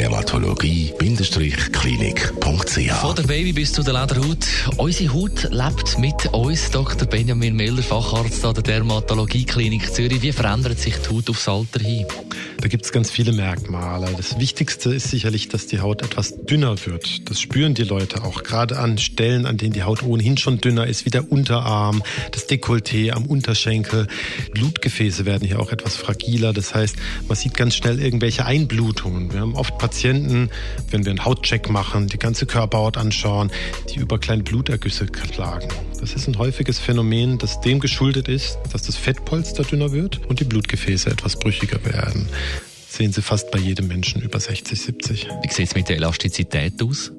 Dermatologie-klinik.ch Von der Baby bis zu der Lederhaut. Unsere Haut lebt mit uns. Dr. Benjamin Miller, Facharzt an der Dermatologie Klinik Zürich. Wie verändert sich die Haut aufs Alter hin? Da gibt es ganz viele Merkmale. Das Wichtigste ist sicherlich, dass die Haut etwas dünner wird. Das spüren die Leute auch gerade an Stellen, an denen die Haut ohnehin schon dünner ist, wie der Unterarm, das Dekolleté am Unterschenkel. Blutgefäße werden hier auch etwas fragiler. Das heißt, man sieht ganz schnell irgendwelche Einblutungen. Wir haben oft Patienten, wenn wir einen Hautcheck machen, die ganze Körperhaut anschauen, die über kleine Blutergüsse klagen. Das ist ein häufiges Phänomen, das dem geschuldet ist, dass das Fettpolster dünner wird und die Blutgefäße etwas brüchiger werden. Sehen Sie fast bei jedem Menschen über 60, 70. Wie sieht es mit der Elastizität aus?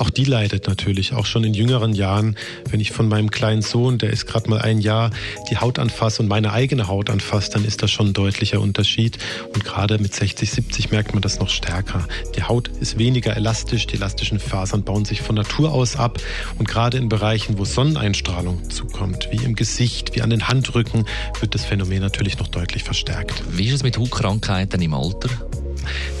Auch die leidet natürlich, auch schon in jüngeren Jahren. Wenn ich von meinem kleinen Sohn, der ist gerade mal ein Jahr, die Haut anfasse und meine eigene Haut anfasse, dann ist das schon ein deutlicher Unterschied. Und gerade mit 60, 70 merkt man das noch stärker. Die Haut ist weniger elastisch, die elastischen Fasern bauen sich von Natur aus ab. Und gerade in Bereichen, wo Sonneneinstrahlung zukommt, wie im Gesicht, wie an den Handrücken, wird das Phänomen natürlich noch deutlich verstärkt. Wie ist es mit Hautkrankheiten im Alter?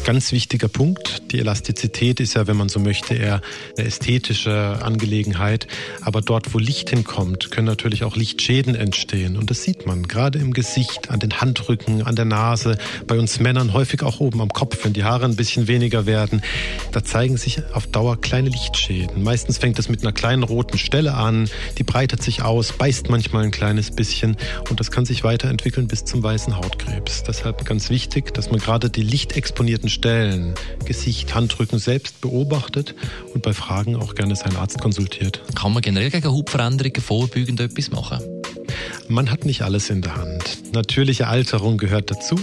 Ganz wichtiger Punkt. Die Elastizität ist ja, wenn man so möchte, eher eine ästhetische Angelegenheit. Aber dort, wo Licht hinkommt, können natürlich auch Lichtschäden entstehen. Und das sieht man gerade im Gesicht, an den Handrücken, an der Nase, bei uns Männern häufig auch oben am Kopf, wenn die Haare ein bisschen weniger werden. Da zeigen sich auf Dauer kleine Lichtschäden. Meistens fängt es mit einer kleinen roten Stelle an, die breitet sich aus, beißt manchmal ein kleines bisschen und das kann sich weiterentwickeln bis zum weißen Hautkrebs. Deshalb ganz wichtig, dass man gerade die Lichtexposition exponierten Stellen, Gesicht, Handrücken selbst beobachtet und bei Fragen auch gerne seinen Arzt konsultiert. Kann man generell gegen Hautveränderungen vorbeugend etwas machen? Man hat nicht alles in der Hand. Natürliche Alterung gehört dazu,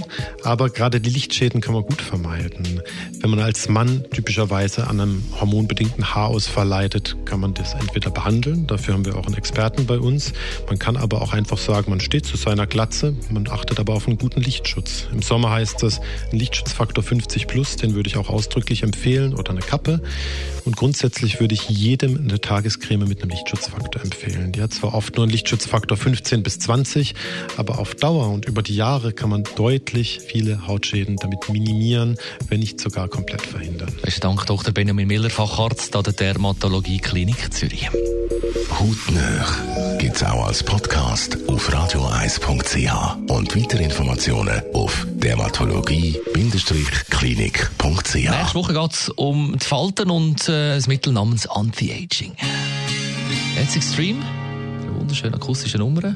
aber gerade die Lichtschäden kann man gut vermeiden. Wenn man als Mann typischerweise an einem hormonbedingten Haarausfall leidet, kann man das entweder behandeln, dafür haben wir auch einen Experten bei uns. Man kann aber auch einfach sagen, man steht zu seiner Glatze, man achtet aber auf einen guten Lichtschutz. Im Sommer heißt das ein Lichtschutzfaktor 50 plus, den würde ich auch ausdrücklich empfehlen oder eine Kappe. Und grundsätzlich würde ich jedem eine Tagescreme mit einem Lichtschutzfaktor empfehlen. Die hat zwar oft nur einen Lichtschutzfaktor 15 bis 20, aber auf Dauer und über die Jahre kann man deutlich viele Hautschäden damit minimieren, wenn nicht sogar komplett verhindern. Besten Dank, Dr. Benjamin Miller, Facharzt an der Dermatologie Klinik Zürich. Hautnöch gibt es auch als Podcast auf radio1.ch und weitere Informationen auf dermatologie-klinik.ch. Nächste Woche geht es um die Falten und äh, das Mittel namens Anti-Aging. Jetzt Extreme, eine wunderschöne akustische Nummer.